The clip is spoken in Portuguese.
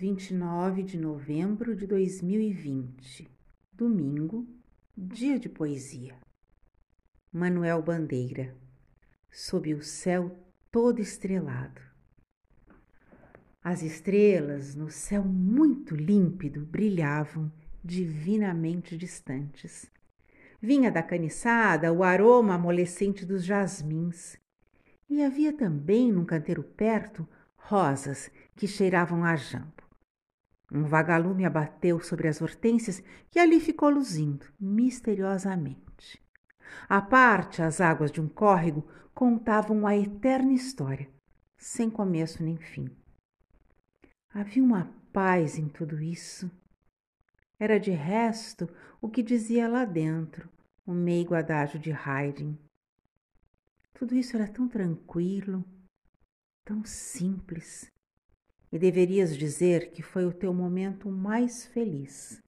29 de novembro de 2020, domingo, dia de poesia. Manuel Bandeira, sob o céu todo estrelado. As estrelas, no céu muito límpido, brilhavam divinamente distantes. Vinha da caniçada o aroma amolecente dos jasmins. E havia também, num canteiro perto, rosas que cheiravam a jambo. Um vagalume abateu sobre as hortênsias e ali ficou luzindo, misteriosamente. À parte, as águas de um córrego contavam a eterna história, sem começo nem fim. Havia uma paz em tudo isso. Era de resto o que dizia lá dentro o meigo adágio de Haydn. Tudo isso era tão tranquilo, tão simples. E deverias dizer que foi o teu momento mais feliz.